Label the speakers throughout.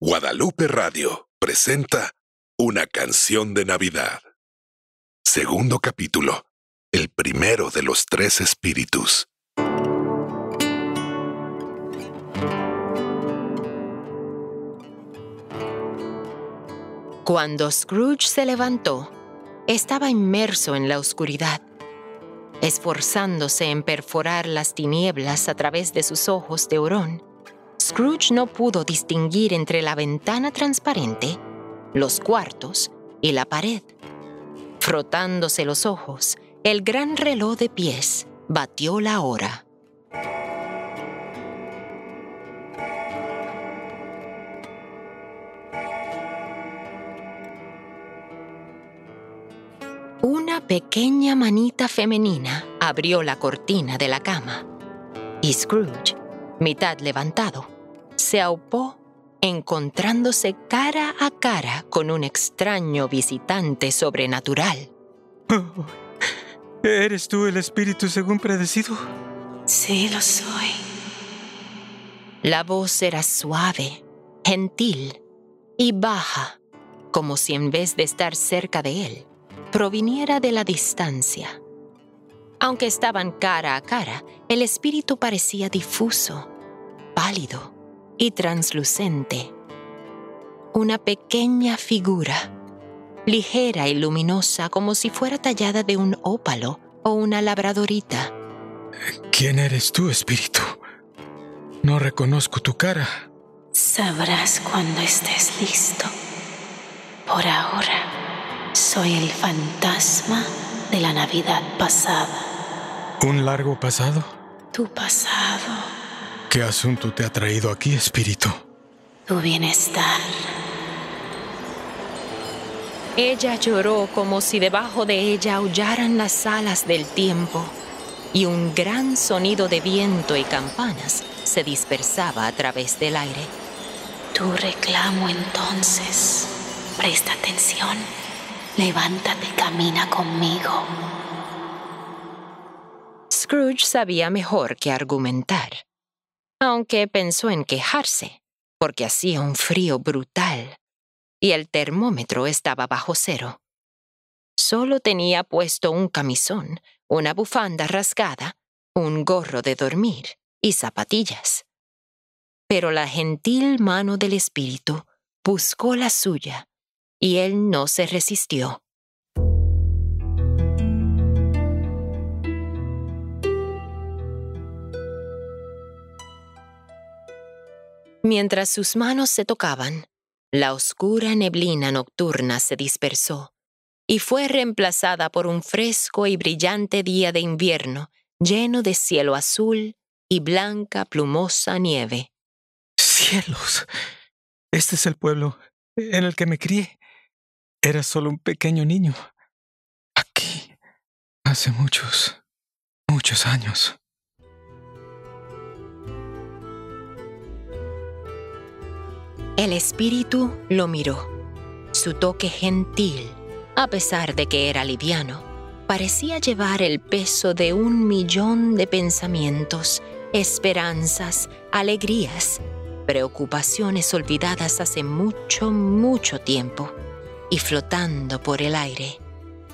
Speaker 1: Guadalupe Radio presenta Una canción de Navidad. Segundo capítulo. El primero de los tres espíritus.
Speaker 2: Cuando Scrooge se levantó, estaba inmerso en la oscuridad, esforzándose en perforar las tinieblas a través de sus ojos de hurón. Scrooge no pudo distinguir entre la ventana transparente, los cuartos y la pared. Frotándose los ojos, el gran reloj de pies batió la hora. Una pequeña manita femenina abrió la cortina de la cama y Scrooge, mitad levantado, se aupó encontrándose cara a cara con un extraño visitante sobrenatural.
Speaker 3: Oh, ¿Eres tú el espíritu según predecido?
Speaker 4: Sí, lo soy.
Speaker 2: La voz era suave, gentil y baja, como si en vez de estar cerca de él, proviniera de la distancia. Aunque estaban cara a cara, el espíritu parecía difuso, pálido y translucente. Una pequeña figura, ligera y luminosa como si fuera tallada de un ópalo o una labradorita.
Speaker 3: ¿Quién eres tú, espíritu? No reconozco tu cara.
Speaker 4: Sabrás cuando estés listo. Por ahora, soy el fantasma de la Navidad pasada.
Speaker 3: ¿Un largo pasado?
Speaker 4: Tu pasado.
Speaker 3: ¿Qué asunto te ha traído aquí, espíritu?
Speaker 4: Tu bienestar.
Speaker 2: Ella lloró como si debajo de ella aullaran las alas del tiempo y un gran sonido de viento y campanas se dispersaba a través del aire.
Speaker 4: Tu reclamo entonces. Presta atención. Levántate y camina conmigo.
Speaker 2: Scrooge sabía mejor que argumentar, aunque pensó en quejarse, porque hacía un frío brutal y el termómetro estaba bajo cero. Solo tenía puesto un camisón, una bufanda rasgada, un gorro de dormir y zapatillas. Pero la gentil mano del espíritu buscó la suya y él no se resistió. Mientras sus manos se tocaban, la oscura neblina nocturna se dispersó y fue reemplazada por un fresco y brillante día de invierno lleno de cielo azul y blanca plumosa nieve.
Speaker 3: ¡Cielos! Este es el pueblo en el que me crié. Era solo un pequeño niño. Aquí, hace muchos, muchos años.
Speaker 2: El espíritu lo miró. Su toque gentil, a pesar de que era liviano, parecía llevar el peso de un millón de pensamientos, esperanzas, alegrías, preocupaciones olvidadas hace mucho, mucho tiempo y flotando por el aire.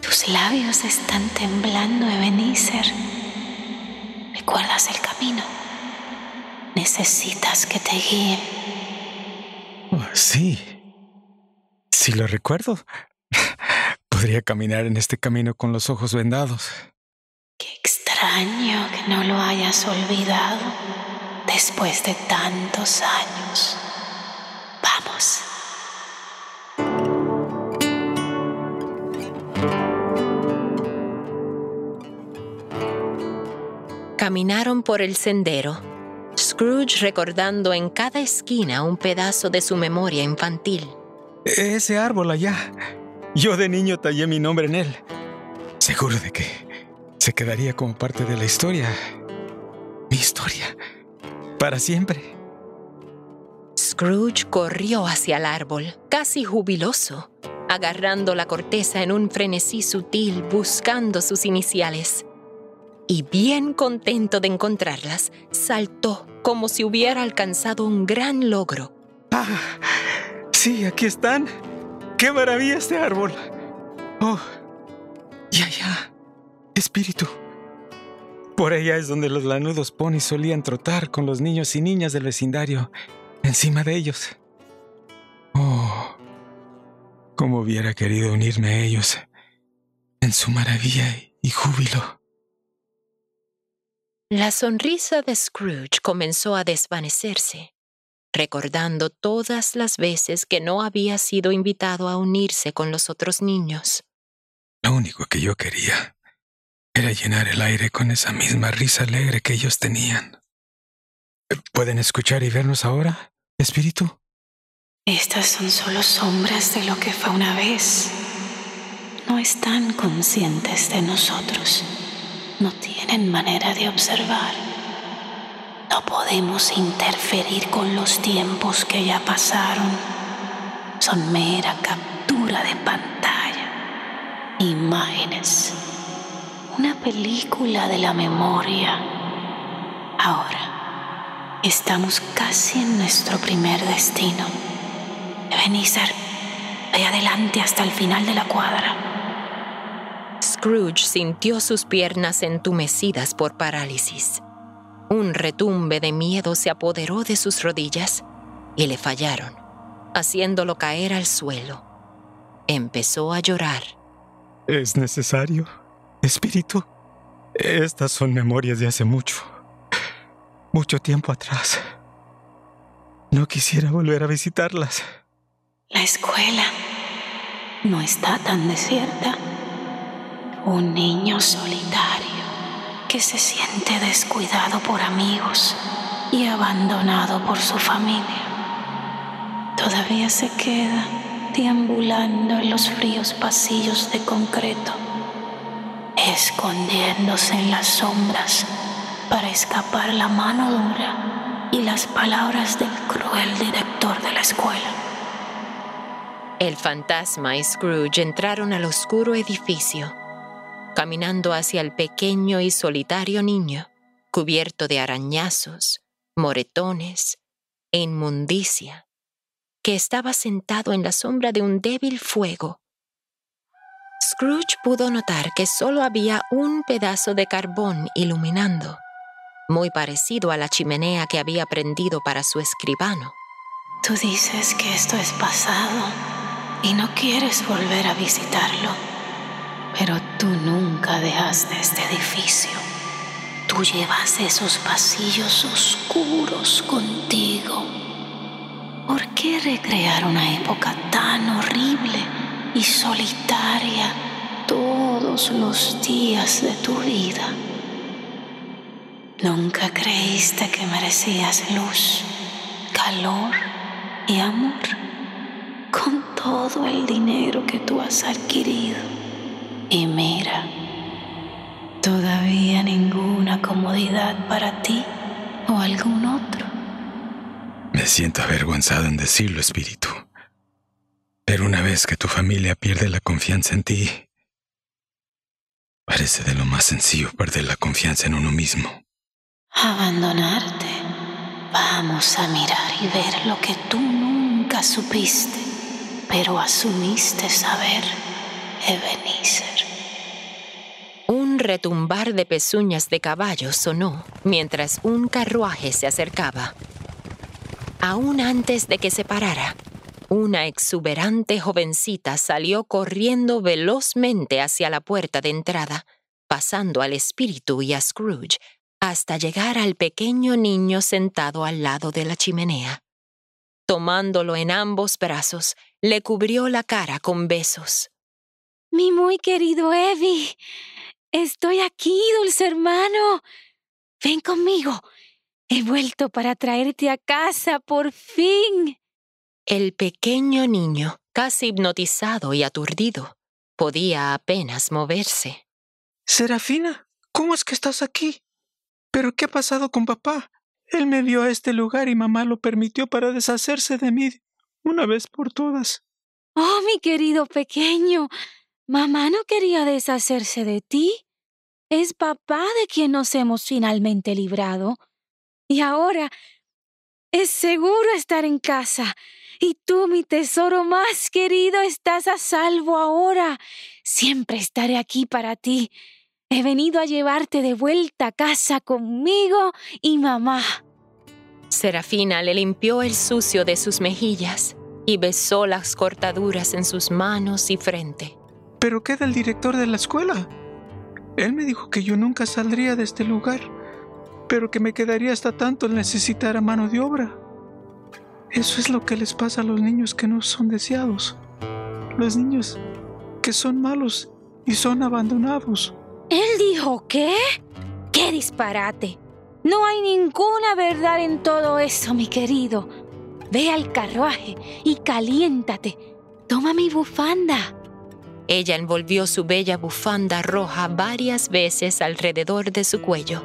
Speaker 4: Tus labios están temblando, Ebenezer. ¿Recuerdas el camino? Necesitas que te guíen.
Speaker 3: Oh, sí. Si lo recuerdo. Podría caminar en este camino con los ojos vendados.
Speaker 4: Qué extraño que no lo hayas olvidado después de tantos años. Vamos.
Speaker 2: Caminaron por el sendero, Scrooge recordando en cada esquina un pedazo de su memoria infantil.
Speaker 3: Ese árbol allá. Yo de niño tallé mi nombre en él. Seguro de que se quedaría como parte de la historia. Mi historia. Para siempre.
Speaker 2: Scrooge corrió hacia el árbol, casi jubiloso, agarrando la corteza en un frenesí sutil buscando sus iniciales. Y bien contento de encontrarlas, saltó como si hubiera alcanzado un gran logro.
Speaker 3: Ah, Sí, aquí están. ¡Qué maravilla este árbol! Oh, y allá, espíritu. Por allá es donde los lanudos ponis solían trotar con los niños y niñas del vecindario, encima de ellos. Oh, cómo hubiera querido unirme a ellos en su maravilla y júbilo.
Speaker 2: La sonrisa de Scrooge comenzó a desvanecerse, recordando todas las veces que no había sido invitado a unirse con los otros niños.
Speaker 3: Lo único que yo quería era llenar el aire con esa misma risa alegre que ellos tenían. ¿Pueden escuchar y vernos ahora, espíritu?
Speaker 4: Estas son solo sombras de lo que fue una vez. No están conscientes de nosotros no tienen manera de observar. No podemos interferir con los tiempos que ya pasaron. Son mera captura de pantalla. Imágenes. Una película de la memoria. Ahora, estamos casi en nuestro primer destino. Ebenezer, ve adelante hasta el final de la cuadra.
Speaker 2: Scrooge sintió sus piernas entumecidas por parálisis. Un retumbe de miedo se apoderó de sus rodillas y le fallaron, haciéndolo caer al suelo. Empezó a llorar.
Speaker 3: ¿Es necesario, espíritu? Estas son memorias de hace mucho, mucho tiempo atrás. No quisiera volver a visitarlas.
Speaker 4: La escuela no está tan desierta. Un niño solitario que se siente descuidado por amigos y abandonado por su familia. Todavía se queda deambulando en los fríos pasillos de concreto, escondiéndose en las sombras para escapar la mano dura y las palabras del cruel director de la escuela.
Speaker 2: El fantasma y Scrooge entraron al oscuro edificio caminando hacia el pequeño y solitario niño, cubierto de arañazos, moretones e inmundicia, que estaba sentado en la sombra de un débil fuego. Scrooge pudo notar que solo había un pedazo de carbón iluminando, muy parecido a la chimenea que había prendido para su escribano.
Speaker 4: Tú dices que esto es pasado y no quieres volver a visitarlo. Pero tú nunca dejaste este edificio. Tú llevas esos pasillos oscuros contigo. ¿Por qué recrear una época tan horrible y solitaria todos los días de tu vida? Nunca creíste que merecías luz, calor y amor con todo el dinero que tú has adquirido. Y mira, todavía ninguna comodidad para ti o algún otro.
Speaker 3: Me siento avergonzado en decirlo, espíritu. Pero una vez que tu familia pierde la confianza en ti, parece de lo más sencillo perder la confianza en uno mismo.
Speaker 4: Abandonarte. Vamos a mirar y ver lo que tú nunca supiste, pero asumiste saber.
Speaker 2: Un retumbar de pezuñas de caballo sonó mientras un carruaje se acercaba. Aún antes de que se parara, una exuberante jovencita salió corriendo velozmente hacia la puerta de entrada, pasando al espíritu y a Scrooge hasta llegar al pequeño niño sentado al lado de la chimenea. Tomándolo en ambos brazos, le cubrió la cara con besos.
Speaker 5: Mi muy querido Evie, estoy aquí, dulce hermano. Ven conmigo. He vuelto para traerte a casa, por fin.
Speaker 2: El pequeño niño, casi hipnotizado y aturdido, podía apenas moverse.
Speaker 3: Serafina, ¿cómo es que estás aquí? ¿Pero qué ha pasado con papá? Él me vio a este lugar y mamá lo permitió para deshacerse de mí una vez por todas.
Speaker 5: Oh, mi querido pequeño, Mamá no quería deshacerse de ti. Es papá de quien nos hemos finalmente librado. Y ahora es seguro estar en casa. Y tú, mi tesoro más querido, estás a salvo ahora. Siempre estaré aquí para ti. He venido a llevarte de vuelta a casa conmigo y mamá.
Speaker 2: Serafina le limpió el sucio de sus mejillas y besó las cortaduras en sus manos y frente.
Speaker 3: ¿Pero qué del director de la escuela? Él me dijo que yo nunca saldría de este lugar, pero que me quedaría hasta tanto el necesitar a mano de obra. Eso es lo que les pasa a los niños que no son deseados. Los niños que son malos y son abandonados.
Speaker 5: ¿Él dijo qué? ¡Qué disparate! No hay ninguna verdad en todo eso, mi querido. Ve al carruaje y caliéntate. Toma mi bufanda.
Speaker 2: Ella envolvió su bella bufanda roja varias veces alrededor de su cuello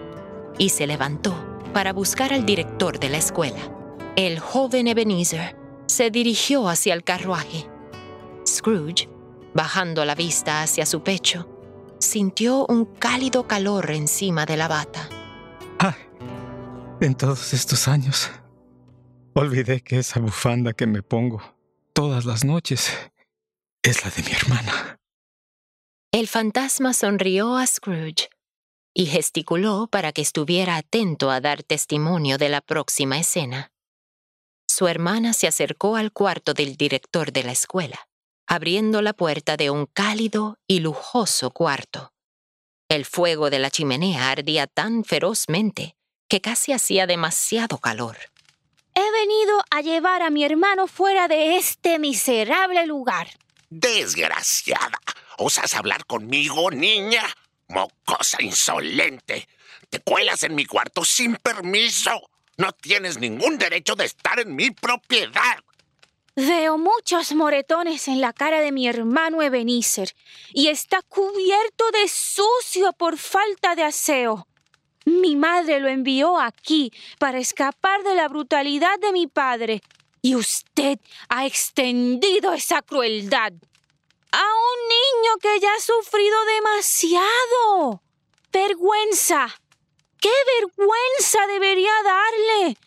Speaker 2: y se levantó para buscar al director de la escuela. El joven Ebenezer se dirigió hacia el carruaje. Scrooge, bajando la vista hacia su pecho, sintió un cálido calor encima de la bata.
Speaker 3: Ay, en todos estos años, olvidé que esa bufanda que me pongo todas las noches es la de mi hermana.
Speaker 2: El fantasma sonrió a Scrooge y gesticuló para que estuviera atento a dar testimonio de la próxima escena su hermana se acercó al cuarto del director de la escuela, abriendo la puerta de un cálido y lujoso cuarto. El fuego de la chimenea ardía tan ferozmente que casi hacía demasiado calor.
Speaker 5: He venido a llevar a mi hermano fuera de este miserable lugar.
Speaker 6: Desgraciada. ¿Osas hablar conmigo, niña? Mocosa insolente. Te cuelas en mi cuarto sin permiso. No tienes ningún derecho de estar en mi propiedad.
Speaker 5: Veo muchos moretones en la cara de mi hermano Ebenezer y está cubierto de sucio por falta de aseo. Mi madre lo envió aquí para escapar de la brutalidad de mi padre y usted ha extendido esa crueldad a un niño que ya ha sufrido demasiado. Vergüenza. ¡Qué vergüenza debería darle!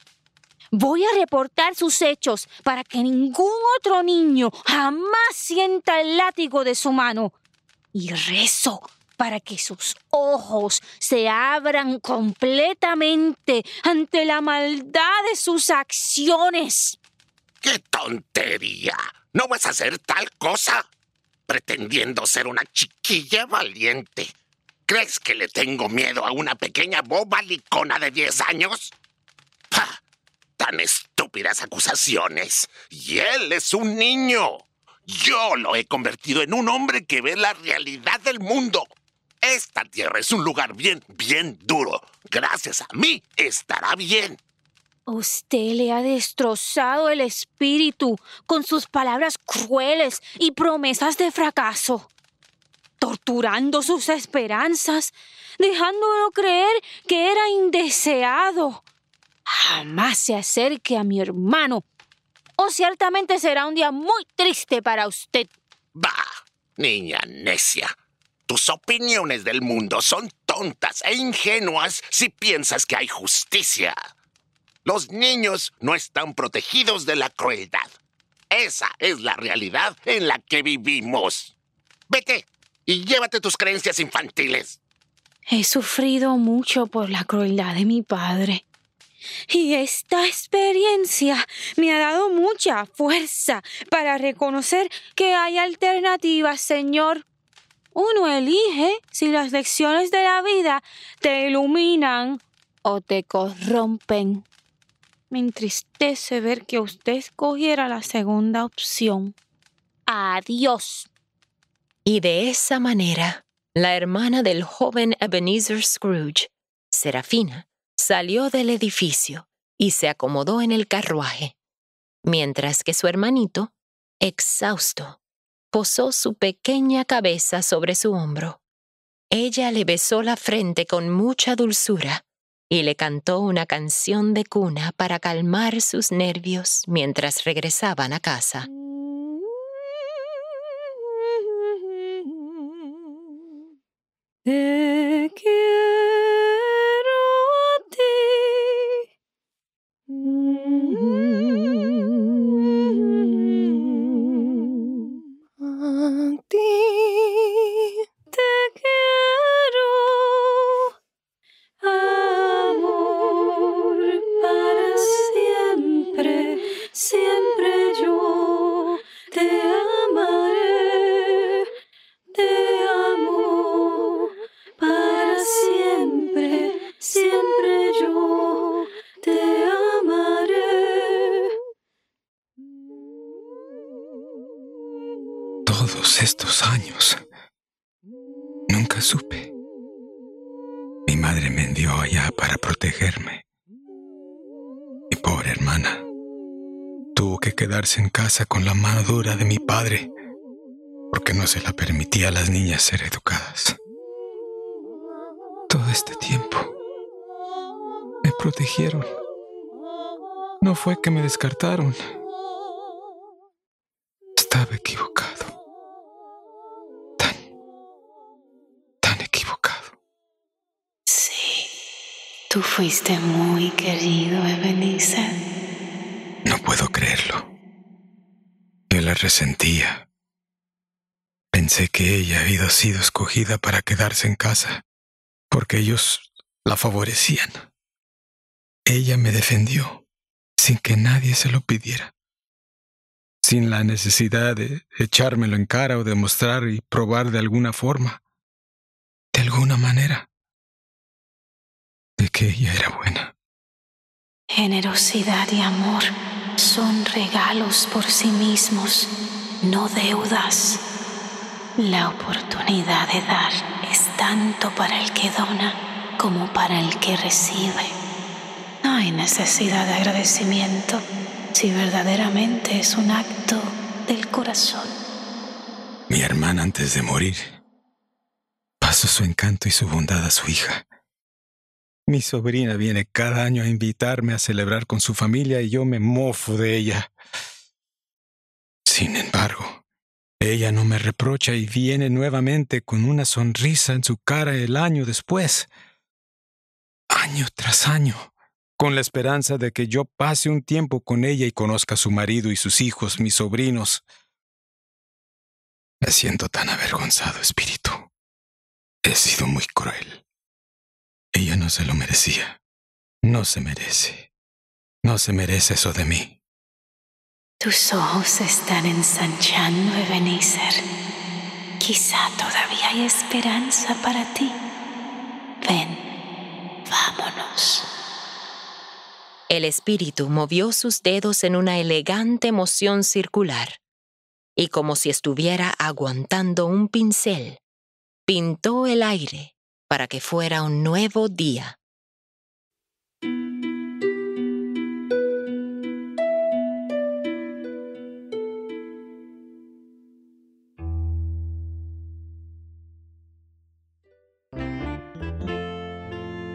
Speaker 5: Voy a reportar sus hechos para que ningún otro niño jamás sienta el látigo de su mano. Y rezo para que sus ojos se abran completamente ante la maldad de sus acciones.
Speaker 6: ¡Qué tontería! ¿No vas a hacer tal cosa? Pretendiendo ser una chiquilla valiente. ¿Crees que le tengo miedo a una pequeña boba licona de 10 años? ¡Pah! Tan estúpidas acusaciones. Y él es un niño. Yo lo he convertido en un hombre que ve la realidad del mundo. Esta tierra es un lugar bien, bien duro. Gracias a mí estará bien.
Speaker 5: Usted le ha destrozado el espíritu con sus palabras crueles y promesas de fracaso torturando sus esperanzas, dejándolo creer que era indeseado. Jamás se acerque a mi hermano, o ciertamente será un día muy triste para usted.
Speaker 6: Bah, niña necia. Tus opiniones del mundo son tontas e ingenuas si piensas que hay justicia. Los niños no están protegidos de la crueldad. Esa es la realidad en la que vivimos. Vete, y llévate tus creencias infantiles.
Speaker 5: He sufrido mucho por la crueldad de mi padre. Y esta experiencia me ha dado mucha fuerza para reconocer que hay alternativas, Señor. Uno elige si las lecciones de la vida te iluminan o te corrompen. Me entristece ver que usted escogiera la segunda opción. Adiós.
Speaker 2: Y de esa manera, la hermana del joven Ebenezer Scrooge, Serafina, salió del edificio y se acomodó en el carruaje, mientras que su hermanito, exhausto, posó su pequeña cabeza sobre su hombro. Ella le besó la frente con mucha dulzura y le cantó una canción de cuna para calmar sus nervios mientras regresaban a casa.
Speaker 3: Quedarse en casa con la mano dura de mi padre porque no se la permitía a las niñas ser educadas. Todo este tiempo me protegieron. No fue que me descartaron. Estaba equivocado. Tan, tan equivocado.
Speaker 4: Sí, tú fuiste muy querido, Ebenezer.
Speaker 3: No puedo creerlo. Resentía. Pensé que ella había sido escogida para quedarse en casa, porque ellos la favorecían. Ella me defendió sin que nadie se lo pidiera sin la necesidad de echármelo en cara o demostrar y probar de alguna forma, de alguna manera, de que ella era buena.
Speaker 4: Generosidad y amor son regalos por sí mismos, no deudas. La oportunidad de dar es tanto para el que dona como para el que recibe. No hay necesidad de agradecimiento si verdaderamente es un acto del corazón.
Speaker 3: Mi hermana antes de morir pasó su encanto y su bondad a su hija. Mi sobrina viene cada año a invitarme a celebrar con su familia y yo me mofo de ella. Sin embargo, ella no me reprocha y viene nuevamente con una sonrisa en su cara el año después. Año tras año con la esperanza de que yo pase un tiempo con ella y conozca a su marido y sus hijos, mis sobrinos. Me siento tan avergonzado, espíritu. He sido muy cruel. Ella no se lo merecía. No se merece. No se merece eso de mí.
Speaker 4: Tus ojos están ensanchando, Ebenezer. Quizá todavía hay esperanza para ti. Ven, vámonos.
Speaker 2: El espíritu movió sus dedos en una elegante moción circular y como si estuviera aguantando un pincel, pintó el aire para que fuera un nuevo día.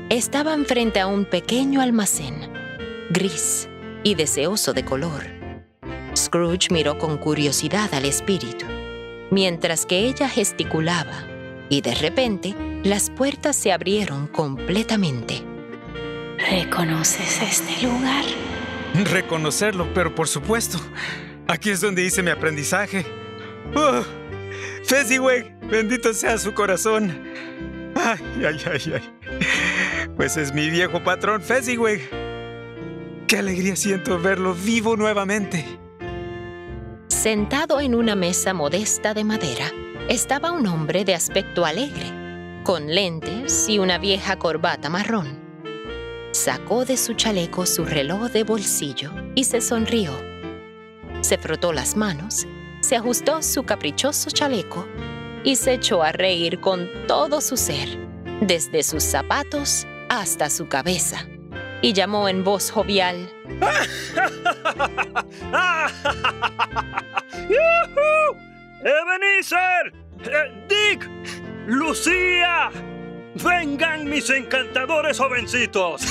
Speaker 2: Estaban frente a un pequeño almacén gris y deseoso de color. Scrooge miró con curiosidad al espíritu, mientras que ella gesticulaba, y de repente las puertas se abrieron completamente.
Speaker 4: ¿Reconoces este lugar?
Speaker 3: Reconocerlo, pero por supuesto. Aquí es donde hice mi aprendizaje. ¡Oh! Fezziwig, bendito sea su corazón. Ay, ay, ay, ay. Pues es mi viejo patrón Fezziwig. Qué alegría siento verlo vivo nuevamente.
Speaker 2: Sentado en una mesa modesta de madera, estaba un hombre de aspecto alegre, con lentes y una vieja corbata marrón. Sacó de su chaleco su reloj de bolsillo y se sonrió. Se frotó las manos, se ajustó su caprichoso chaleco y se echó a reír con todo su ser, desde sus zapatos hasta su cabeza y llamó en voz jovial.
Speaker 7: ¡Ebenezer! Eh, ¡Dick! ¡Lucía! ¡Vengan mis encantadores jovencitos!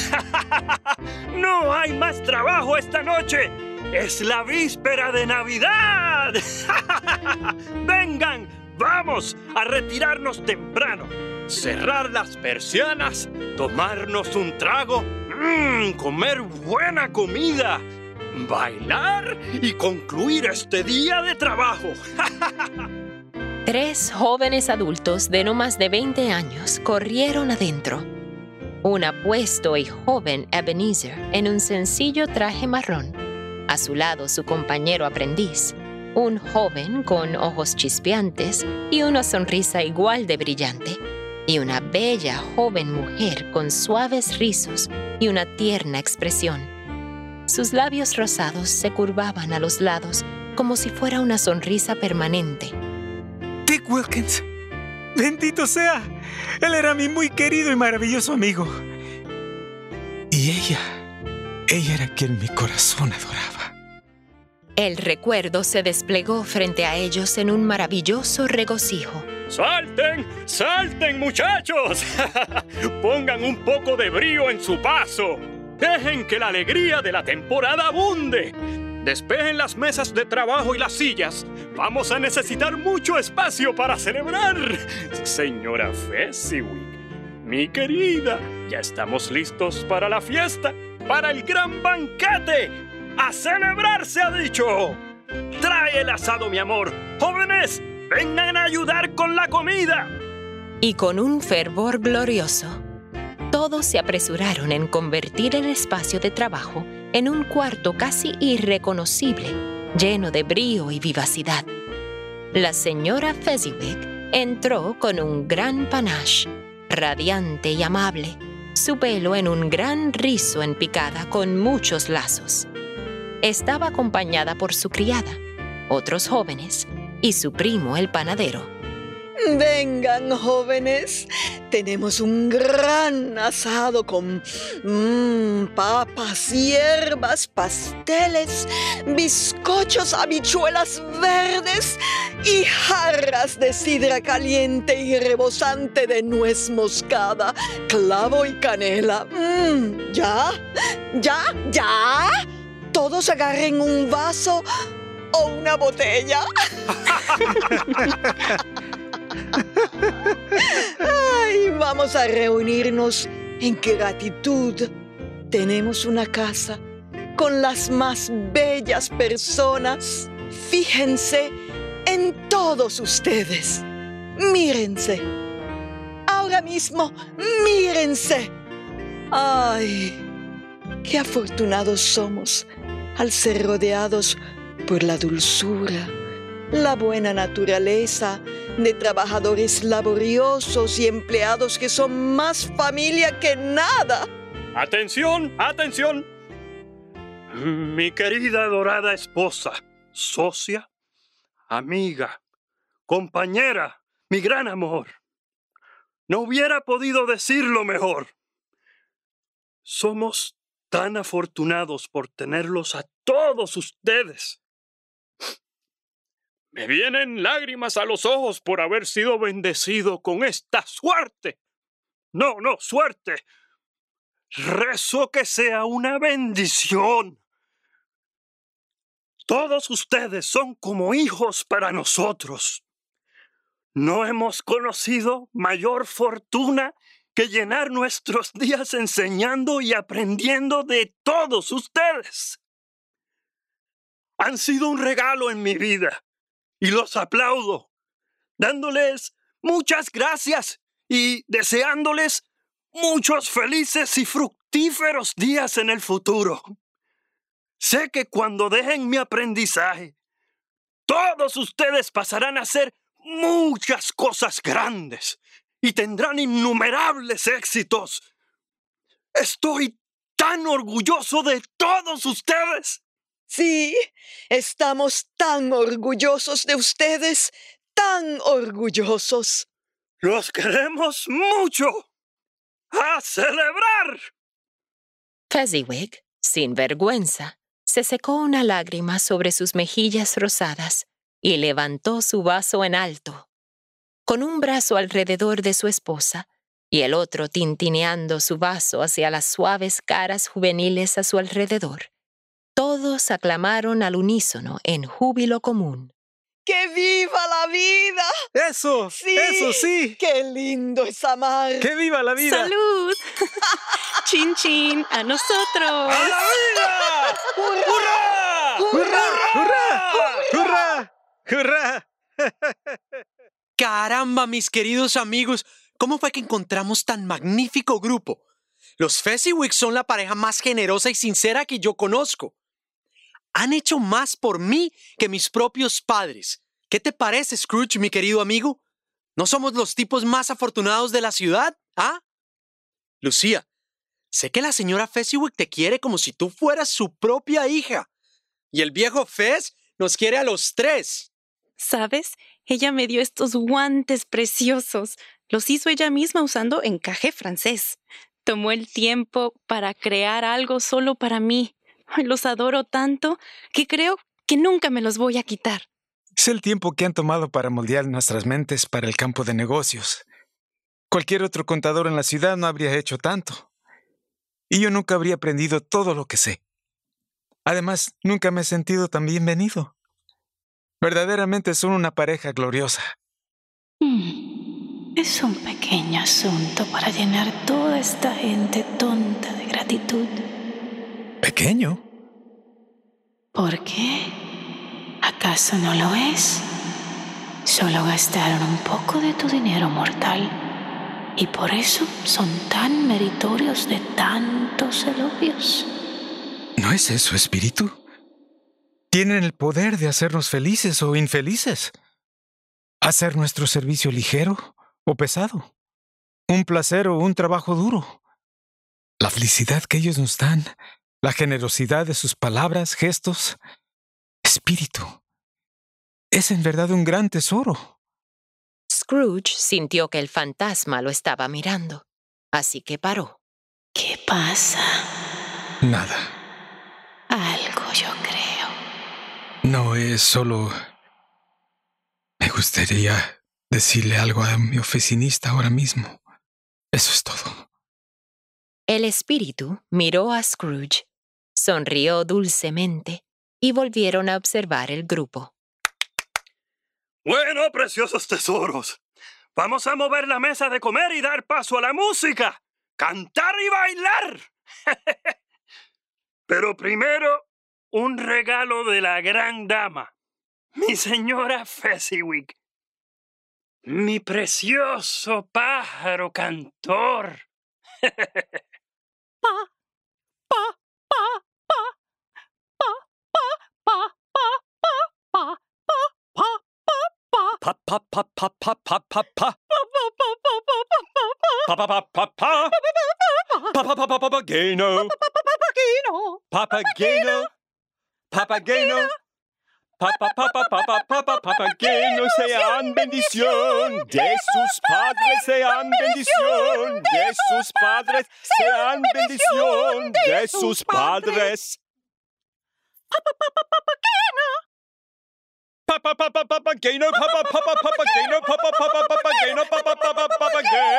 Speaker 7: ¡No hay más trabajo esta noche! ¡Es la víspera de Navidad! ¡Vengan! ¡Vamos a retirarnos temprano! Cerrar las persianas, tomarnos un trago Mmm, comer buena comida, bailar y concluir este día de trabajo.
Speaker 2: Tres jóvenes adultos de no más de 20 años corrieron adentro. Un apuesto y joven Ebenezer en un sencillo traje marrón. A su lado su compañero aprendiz, un joven con ojos chispeantes y una sonrisa igual de brillante y una bella joven mujer con suaves rizos y una tierna expresión. Sus labios rosados se curvaban a los lados como si fuera una sonrisa permanente.
Speaker 3: Wilkins. Bendito sea. Él era mi muy querido y maravilloso amigo. Y ella, ella era quien mi corazón adoraba.
Speaker 2: El recuerdo se desplegó frente a ellos en un maravilloso regocijo.
Speaker 7: ¡Salten! ¡Salten, muchachos! Pongan un poco de brío en su paso. Dejen que la alegría de la temporada abunde. Despejen las mesas de trabajo y las sillas. Vamos a necesitar mucho espacio para celebrar. Señora Fezziwig, mi querida, ya estamos listos para la fiesta, para el gran banquete. ¡A celebrar se ha dicho! Trae el asado, mi amor. Jóvenes, vengan a ayudar con la comida.
Speaker 2: Y con un fervor glorioso, todos se apresuraron en convertir el espacio de trabajo en un cuarto casi irreconocible, lleno de brío y vivacidad. La señora Fezziwig entró con un gran panache, radiante y amable, su pelo en un gran rizo en picada con muchos lazos. Estaba acompañada por su criada, otros jóvenes y su primo el panadero.
Speaker 8: Vengan, jóvenes. Tenemos un gran asado con mm, papas, hierbas, pasteles, bizcochos, habichuelas verdes y jarras de sidra caliente y rebosante de nuez moscada, clavo y canela. Mm, ¿Ya? ¿Ya? ¿Ya? Todos agarren un vaso o una botella. Ay, vamos a reunirnos en gratitud. Tenemos una casa con las más bellas personas. Fíjense en todos ustedes. Mírense. Ahora mismo, mírense. Ay, qué afortunados somos al ser rodeados por la dulzura, la buena naturaleza de trabajadores laboriosos y empleados que son más familia que nada.
Speaker 7: Atención, atención. Mi querida adorada esposa, socia, amiga, compañera, mi gran amor. No hubiera podido decirlo mejor. Somos tan afortunados por tenerlos a todos ustedes. Me vienen lágrimas a los ojos por haber sido bendecido con esta suerte. No, no, suerte. Rezo que sea una bendición. Todos ustedes son como hijos para nosotros. No hemos conocido mayor fortuna que llenar nuestros días enseñando y aprendiendo de todos ustedes. Han sido un regalo en mi vida y los aplaudo, dándoles muchas gracias y deseándoles muchos felices y fructíferos días en el futuro. Sé que cuando dejen mi aprendizaje, todos ustedes pasarán a hacer muchas cosas grandes y tendrán innumerables éxitos. Estoy tan orgulloso de todos ustedes.
Speaker 8: Sí, estamos tan orgullosos de ustedes, tan orgullosos.
Speaker 7: Los queremos mucho. ¡A celebrar!
Speaker 2: Fezziwig, sin vergüenza, se secó una lágrima sobre sus mejillas rosadas y levantó su vaso en alto. Con un brazo alrededor de su esposa y el otro tintineando su vaso hacia las suaves caras juveniles a su alrededor, todos aclamaron al unísono en júbilo común.
Speaker 8: ¡Que viva la vida!
Speaker 3: Eso,
Speaker 8: Sí.
Speaker 3: eso sí.
Speaker 8: ¡Qué lindo es amar!
Speaker 3: ¡Que viva la vida!
Speaker 9: ¡Salud! ¡Chin, chin! ¡A nosotros!
Speaker 7: ¡A la vida! ¡Hurra!
Speaker 3: ¡Hurra! ¡Hurra! ¡Hurra! ¡Hurra!
Speaker 10: Caramba, mis queridos amigos, ¿cómo fue que encontramos tan magnífico grupo? Los Fezziwigs son la pareja más generosa y sincera que yo conozco. Han hecho más por mí que mis propios padres. ¿Qué te parece, Scrooge, mi querido amigo? ¿No somos los tipos más afortunados de la ciudad? ¿Ah? Lucía, sé que la señora Fezziwig te quiere como si tú fueras su propia hija. Y el viejo Fez nos quiere a los tres.
Speaker 9: ¿Sabes? Ella me dio estos guantes preciosos. Los hizo ella misma usando encaje francés. Tomó el tiempo para crear algo solo para mí. Los adoro tanto que creo que nunca me los voy a quitar.
Speaker 3: Es el tiempo que han tomado para moldear nuestras mentes para el campo de negocios. Cualquier otro contador en la ciudad no habría hecho tanto. Y yo nunca habría aprendido todo lo que sé. Además, nunca me he sentido tan bienvenido. Verdaderamente son una pareja gloriosa.
Speaker 4: Hmm. Es un pequeño asunto para llenar toda esta gente tonta de gratitud.
Speaker 3: ¿Pequeño?
Speaker 4: ¿Por qué? ¿Acaso no lo es? Solo gastaron un poco de tu dinero mortal y por eso son tan meritorios de tantos elogios.
Speaker 3: ¿No es eso, espíritu? Tienen el poder de hacernos felices o infelices. Hacer nuestro servicio ligero o pesado. Un placer o un trabajo duro. La felicidad que ellos nos dan, la generosidad de sus palabras, gestos, espíritu. Es en verdad un gran tesoro.
Speaker 2: Scrooge sintió que el fantasma lo estaba mirando, así que paró.
Speaker 4: ¿Qué pasa?
Speaker 3: Nada.
Speaker 4: Algo yo creo.
Speaker 3: No es solo... Me gustaría decirle algo a mi oficinista ahora mismo. Eso es todo.
Speaker 2: El espíritu miró a Scrooge, sonrió dulcemente y volvieron a observar el grupo.
Speaker 7: Bueno, preciosos tesoros. Vamos a mover la mesa de comer y dar paso a la música. Cantar y bailar. Pero primero, un regalo de la gran dama, mi señora Fezziwig. Mi precioso pájaro cantor. Pop, pop, pop. Papa, papa, papa. Papa, papa, sean bendición de sus padres, sean bendición de sus padres, sean bendición de sus padres. Papa, papa, papageno. Papa papa papa gaino papa papa papa gaino papa papa papa papa papa papa gaino.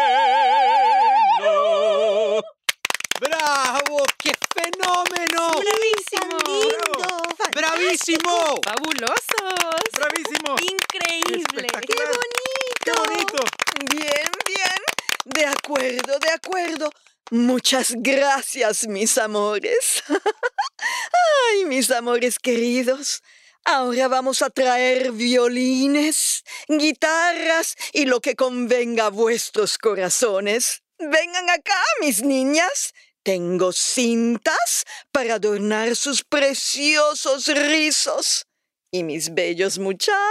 Speaker 10: ¡Bravo! ¡Qué fenómeno!
Speaker 9: ¡Bravísimo! ¡Lindo!
Speaker 10: ¡Bravísimo!
Speaker 9: ¡Fabulosos!
Speaker 3: ¡Bravísimo!
Speaker 9: ¡Increíble!
Speaker 8: ¡Qué bonito!
Speaker 3: ¡Qué bonito!
Speaker 8: Bien, bien. De acuerdo, de acuerdo. Muchas gracias, mis amores. Ay, mis amores queridos. Ahora vamos a traer violines, guitarras y lo que convenga a vuestros corazones. Vengan acá, mis niñas. Tengo cintas para adornar sus preciosos rizos. Y mis bellos muchachos.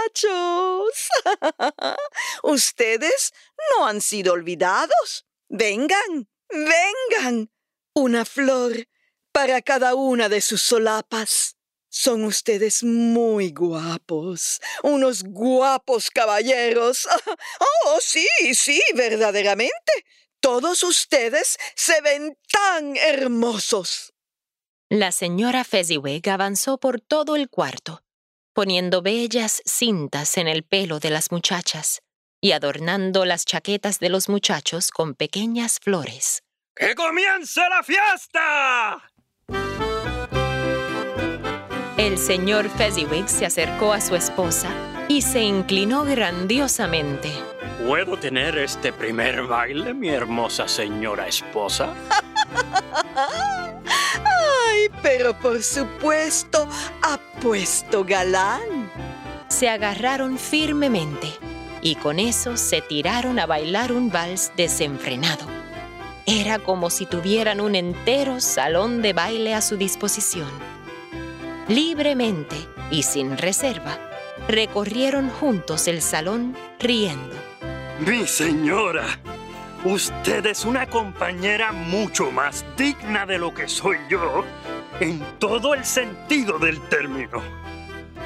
Speaker 8: Ustedes no han sido olvidados. Vengan, vengan. Una flor para cada una de sus solapas. Son ustedes muy guapos, unos guapos caballeros. Oh, sí, sí, verdaderamente. Todos ustedes se ven tan hermosos.
Speaker 2: La señora Fezziwig avanzó por todo el cuarto, poniendo bellas cintas en el pelo de las muchachas y adornando las chaquetas de los muchachos con pequeñas flores.
Speaker 7: ¡Que comience la fiesta!
Speaker 2: El señor Fezziwig se acercó a su esposa y se inclinó grandiosamente.
Speaker 7: ¿Puedo tener este primer baile, mi hermosa señora esposa?
Speaker 8: Ay, pero por supuesto, apuesto galán.
Speaker 2: Se agarraron firmemente y con eso se tiraron a bailar un vals desenfrenado. Era como si tuvieran un entero salón de baile a su disposición. Libremente y sin reserva, recorrieron juntos el salón riendo.
Speaker 7: Mi señora, usted es una compañera mucho más digna de lo que soy yo en todo el sentido del término.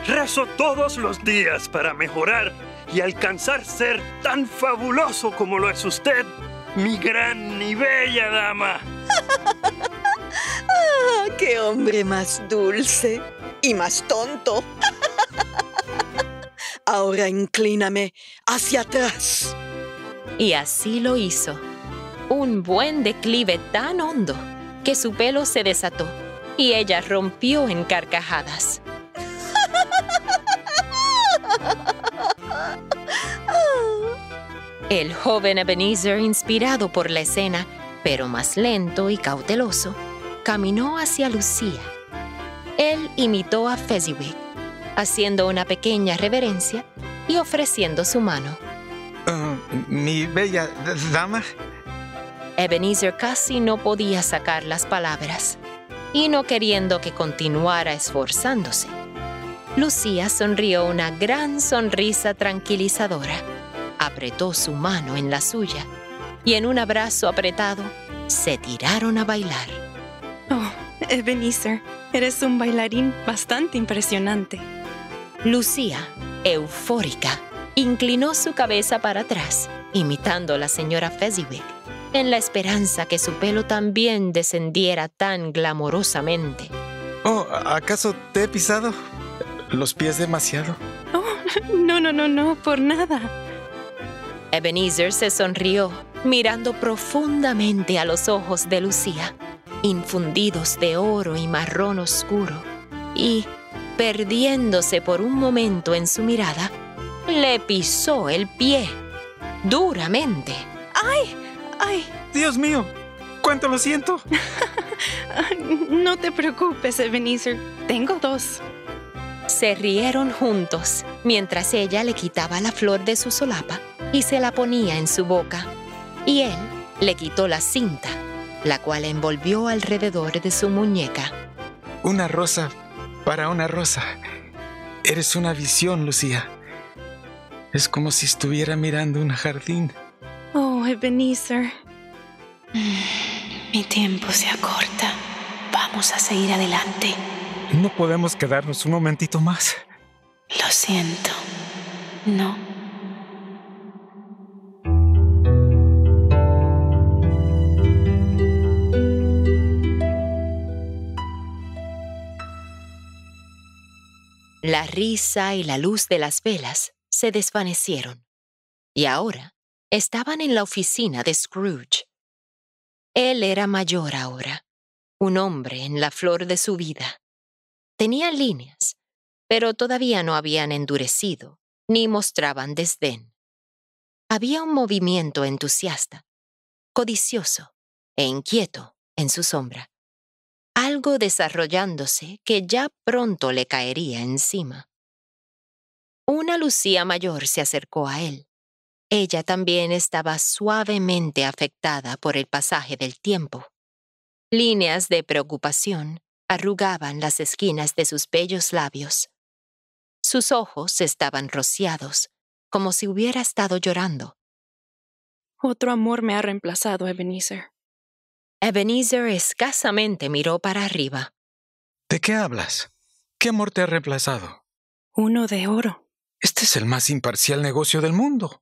Speaker 7: rezo todos los días para mejorar y alcanzar ser tan fabuloso como lo es usted, mi gran y bella dama.
Speaker 8: ¡Ah, qué hombre más dulce y más tonto! Ahora inclíname hacia atrás.
Speaker 2: Y así lo hizo. Un buen declive tan hondo que su pelo se desató y ella rompió en carcajadas. El joven Ebenezer, inspirado por la escena, pero más lento y cauteloso, caminó hacia Lucía. Él imitó a Fezziwig, haciendo una pequeña reverencia y ofreciendo su mano.
Speaker 3: Ah, mi bella dama.
Speaker 2: Ebenezer casi no podía sacar las palabras, y no queriendo que continuara esforzándose. Lucía sonrió una gran sonrisa tranquilizadora, apretó su mano en la suya y en un abrazo apretado se tiraron a bailar.
Speaker 9: Oh, Ebenezer, eres un bailarín bastante impresionante.
Speaker 2: Lucía, eufórica, inclinó su cabeza para atrás, imitando a la señora Fezziwig, en la esperanza que su pelo también descendiera tan glamorosamente.
Speaker 3: Oh, ¿acaso te he pisado los pies demasiado?
Speaker 9: Oh, no, no, no, no, por nada.
Speaker 2: Ebenezer se sonrió, mirando profundamente a los ojos de Lucía, infundidos de oro y marrón oscuro, y, perdiéndose por un momento en su mirada, le pisó el pie, duramente.
Speaker 9: ¡Ay! ¡Ay!
Speaker 3: Dios mío, cuánto lo siento.
Speaker 9: no te preocupes, Ebenezer. Tengo dos.
Speaker 2: Se rieron juntos mientras ella le quitaba la flor de su solapa y se la ponía en su boca, y él le quitó la cinta, la cual envolvió alrededor de su muñeca.
Speaker 3: Una rosa para una rosa. Eres una visión, Lucía. Es como si estuviera mirando un jardín.
Speaker 9: Oh, Ebenezer.
Speaker 4: Mi tiempo se acorta. Vamos a seguir adelante.
Speaker 3: No podemos quedarnos un momentito más.
Speaker 4: Lo siento. No.
Speaker 2: La risa y la luz de las velas se desvanecieron, y ahora estaban en la oficina de Scrooge. Él era mayor ahora, un hombre en la flor de su vida. Tenía líneas, pero todavía no habían endurecido, ni mostraban desdén. Había un movimiento entusiasta, codicioso e inquieto en su sombra algo desarrollándose que ya pronto le caería encima. Una Lucía mayor se acercó a él. Ella también estaba suavemente afectada por el pasaje del tiempo. Líneas de preocupación arrugaban las esquinas de sus bellos labios. Sus ojos estaban rociados, como si hubiera estado llorando.
Speaker 9: Otro amor me ha reemplazado, Ebenezer.
Speaker 2: Ebenezer escasamente miró para arriba.
Speaker 3: ¿De qué hablas? ¿Qué amor te ha reemplazado?
Speaker 9: Uno de oro.
Speaker 3: Este es el más imparcial negocio del mundo.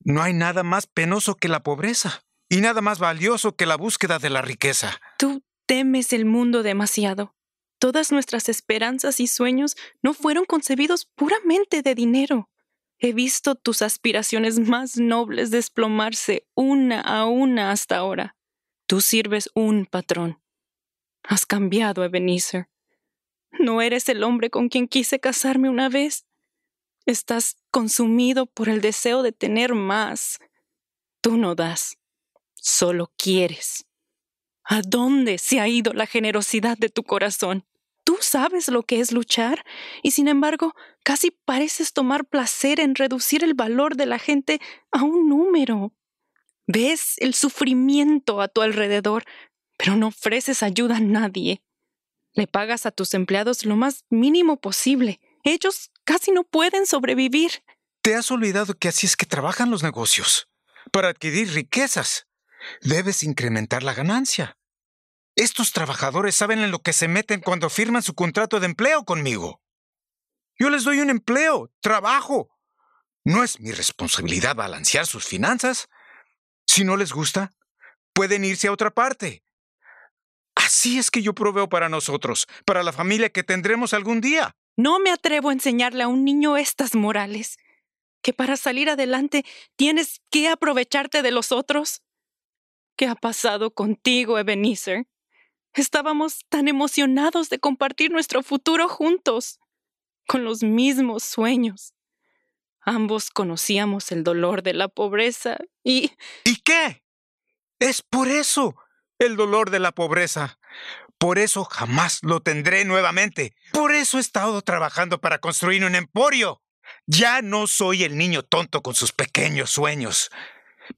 Speaker 3: No hay nada más penoso que la pobreza y nada más valioso que la búsqueda de la riqueza.
Speaker 9: Tú temes el mundo demasiado. Todas nuestras esperanzas y sueños no fueron concebidos puramente de dinero. He visto tus aspiraciones más nobles desplomarse una a una hasta ahora. Tú sirves un patrón. Has cambiado, Ebenezer. No eres el hombre con quien quise casarme una vez. Estás consumido por el deseo de tener más. Tú no das, solo quieres. ¿A dónde se ha ido la generosidad de tu corazón? Tú sabes lo que es luchar y sin embargo casi pareces tomar placer en reducir el valor de la gente a un número. Ves el sufrimiento a tu alrededor, pero no ofreces ayuda a nadie. Le pagas a tus empleados lo más mínimo posible. Ellos casi no pueden sobrevivir.
Speaker 3: Te has olvidado que así es que trabajan los negocios. Para adquirir riquezas, debes incrementar la ganancia. Estos trabajadores saben en lo que se meten cuando firman su contrato de empleo conmigo. Yo les doy un empleo, trabajo. No es mi responsabilidad balancear sus finanzas. Si no les gusta, pueden irse a otra parte. Así es que yo proveo para nosotros, para la familia que tendremos algún día.
Speaker 9: No me atrevo a enseñarle a un niño estas morales. Que para salir adelante tienes que aprovecharte de los otros. ¿Qué ha pasado contigo, Ebenezer? Estábamos tan emocionados de compartir nuestro futuro juntos, con los mismos sueños. Ambos conocíamos el dolor de la pobreza y...
Speaker 3: ¿Y qué? Es por eso el dolor de la pobreza. Por eso jamás lo tendré nuevamente. Por eso he estado trabajando para construir un emporio. Ya no soy el niño tonto con sus pequeños sueños,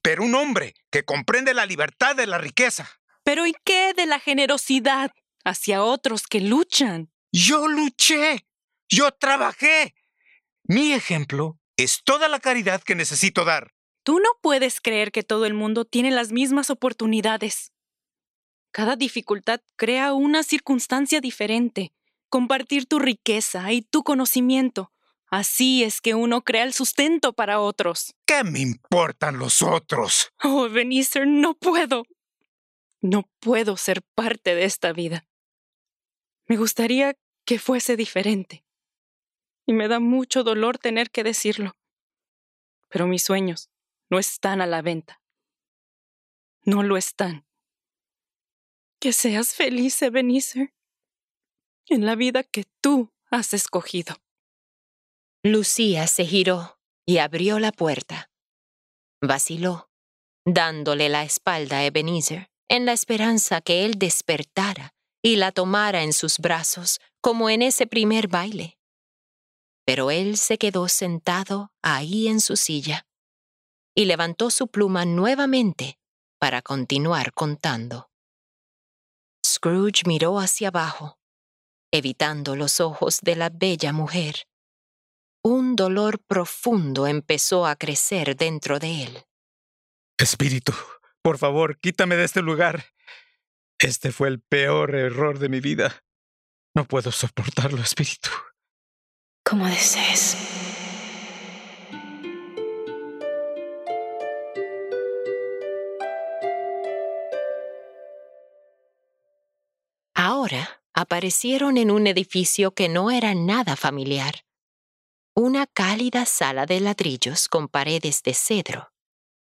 Speaker 3: pero un hombre que comprende la libertad de la riqueza.
Speaker 9: Pero ¿y qué de la generosidad hacia otros que luchan?
Speaker 3: Yo luché. Yo trabajé. Mi ejemplo es toda la caridad que necesito dar.
Speaker 9: Tú no puedes creer que todo el mundo tiene las mismas oportunidades. Cada dificultad crea una circunstancia diferente. Compartir tu riqueza y tu conocimiento. Así es que uno crea el sustento para otros.
Speaker 3: ¿Qué me importan los otros?
Speaker 9: Oh, Benicer, no puedo. No puedo ser parte de esta vida. Me gustaría que fuese diferente. Y me da mucho dolor tener que decirlo. Pero mis sueños no están a la venta. No lo están. Que seas feliz, Ebenezer, en la vida que tú has escogido.
Speaker 2: Lucía se giró y abrió la puerta. Vaciló, dándole la espalda a Ebenezer en la esperanza que él despertara y la tomara en sus brazos como en ese primer baile. Pero él se quedó sentado ahí en su silla y levantó su pluma nuevamente para continuar contando. Scrooge miró hacia abajo, evitando los ojos de la bella mujer. Un dolor profundo empezó a crecer dentro de él.
Speaker 3: Espíritu, por favor, quítame de este lugar. Este fue el peor error de mi vida. No puedo soportarlo, espíritu.
Speaker 4: Como desees.
Speaker 2: Ahora aparecieron en un edificio que no era nada familiar. Una cálida sala de ladrillos con paredes de cedro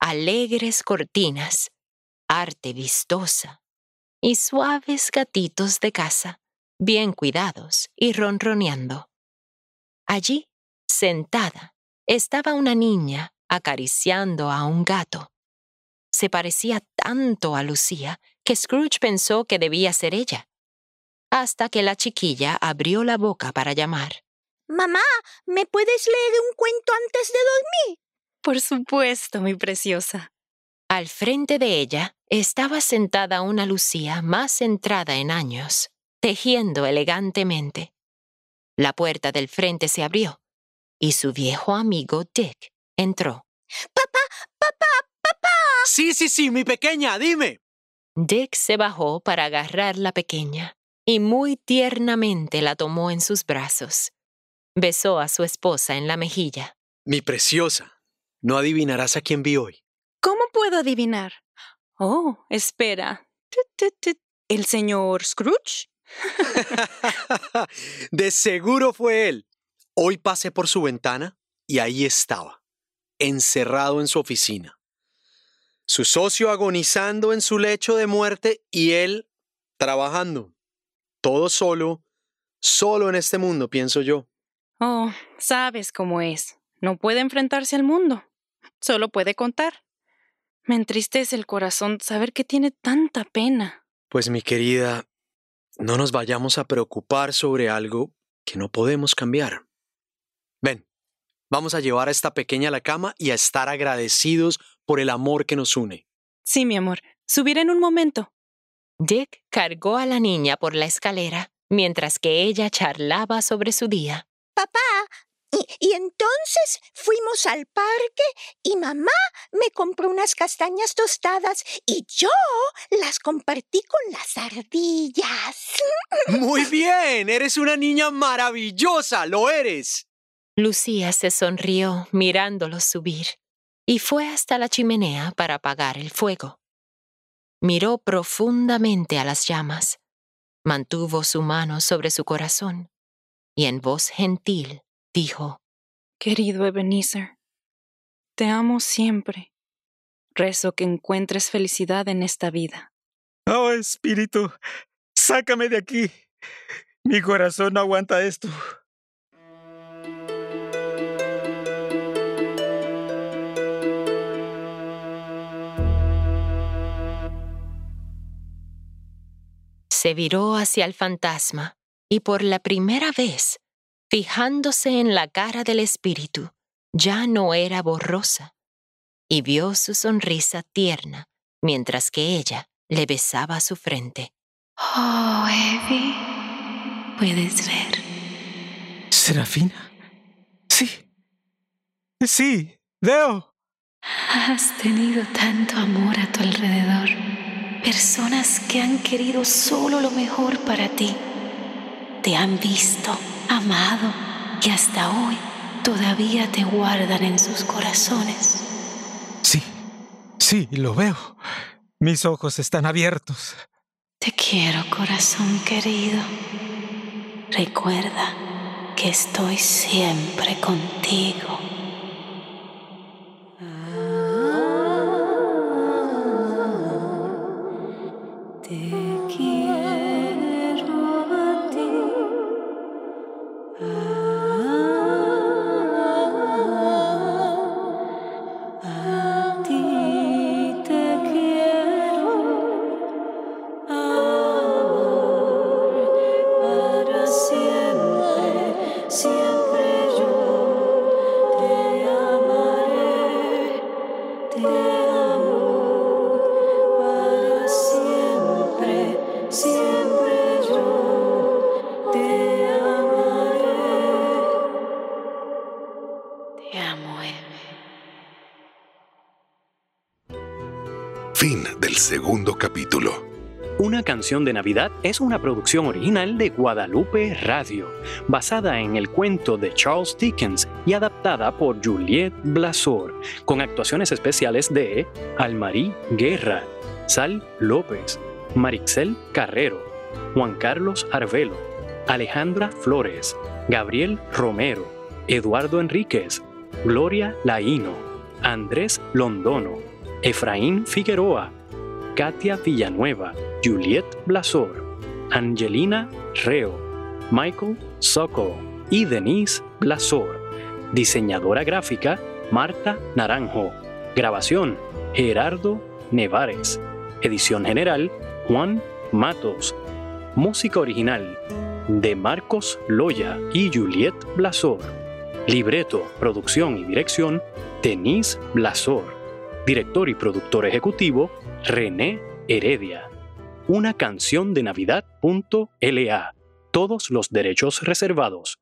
Speaker 2: alegres cortinas, arte vistosa y suaves gatitos de casa, bien cuidados y ronroneando. Allí, sentada, estaba una niña acariciando a un gato. Se parecía tanto a Lucía que Scrooge pensó que debía ser ella, hasta que la chiquilla abrió la boca para llamar.
Speaker 5: Mamá, ¿me puedes leer un cuento antes de dormir?
Speaker 9: Por supuesto, mi preciosa.
Speaker 2: Al frente de ella estaba sentada una Lucía más centrada en años, tejiendo elegantemente. La puerta del frente se abrió y su viejo amigo Dick entró.
Speaker 5: Papá, papá, papá.
Speaker 10: Sí, sí, sí, mi pequeña, dime.
Speaker 2: Dick se bajó para agarrar la pequeña y muy tiernamente la tomó en sus brazos. Besó a su esposa en la mejilla.
Speaker 10: Mi preciosa, no adivinarás a quién vi hoy.
Speaker 9: ¿Cómo puedo adivinar? Oh, espera. ¿El señor Scrooge?
Speaker 10: de seguro fue él. Hoy pasé por su ventana y ahí estaba, encerrado en su oficina. Su socio agonizando en su lecho de muerte y él trabajando. Todo solo, solo en este mundo, pienso yo.
Speaker 9: Oh, sabes cómo es. No puede enfrentarse al mundo, solo puede contar. Me entristece el corazón saber que tiene tanta pena.
Speaker 10: Pues mi querida, no nos vayamos a preocupar sobre algo que no podemos cambiar. Ven, vamos a llevar a esta pequeña a la cama y a estar agradecidos por el amor que nos une.
Speaker 9: Sí, mi amor, subiré en un momento.
Speaker 2: Dick cargó a la niña por la escalera mientras que ella charlaba sobre su día.
Speaker 5: Papá,
Speaker 11: Y, y, entonces fuimos al parque y mamá me compró unas castañas tostadas y yo las compartí con las ardillas.
Speaker 10: Muy bien, eres una niña maravillosa, lo eres.
Speaker 2: Lucía se sonrió mirándolo subir y fue hasta la chimenea para apagar el fuego. Miró profundamente a las llamas, mantuvo su mano sobre su corazón y en voz gentil dijo,
Speaker 9: Querido Ebenezer, te amo siempre. Rezo que encuentres felicidad en esta vida.
Speaker 3: Oh, Espíritu, sácame de aquí. Mi corazón no aguanta esto.
Speaker 2: Se viró hacia el fantasma y por la primera vez, fijándose en la cara del espíritu, ya no era borrosa, y vio su sonrisa tierna mientras que ella le besaba su frente.
Speaker 4: Oh, Evie, puedes ver.
Speaker 3: ¿Serafina? Sí. Sí, veo.
Speaker 4: Has tenido tanto amor a tu alrededor. Personas que han querido solo lo mejor para ti. Te han visto, amado y hasta hoy todavía te guardan en sus corazones.
Speaker 3: Sí, sí, lo veo. Mis ojos están abiertos.
Speaker 4: Te quiero, corazón querido. Recuerda que estoy siempre contigo.
Speaker 1: Segundo capítulo.
Speaker 12: Una canción de Navidad es una producción original de Guadalupe Radio, basada en el cuento de Charles Dickens y adaptada por Juliette Blasor, con actuaciones especiales de Almarí Guerra, Sal López, Marixel Carrero, Juan Carlos Arvelo, Alejandra Flores, Gabriel Romero, Eduardo Enríquez, Gloria Laíno, Andrés Londono, Efraín Figueroa, Katia Villanueva, Juliette Blasor, Angelina Reo, Michael Sokol y Denise Blasor. Diseñadora gráfica, Marta Naranjo. Grabación, Gerardo Nevares. Edición general, Juan Matos. Música original, de Marcos Loya y Juliette Blasor. Libreto, producción y dirección, Denise Blasor. Director y productor ejecutivo, René Heredia. Una canción de Navidad.la. Todos los derechos reservados.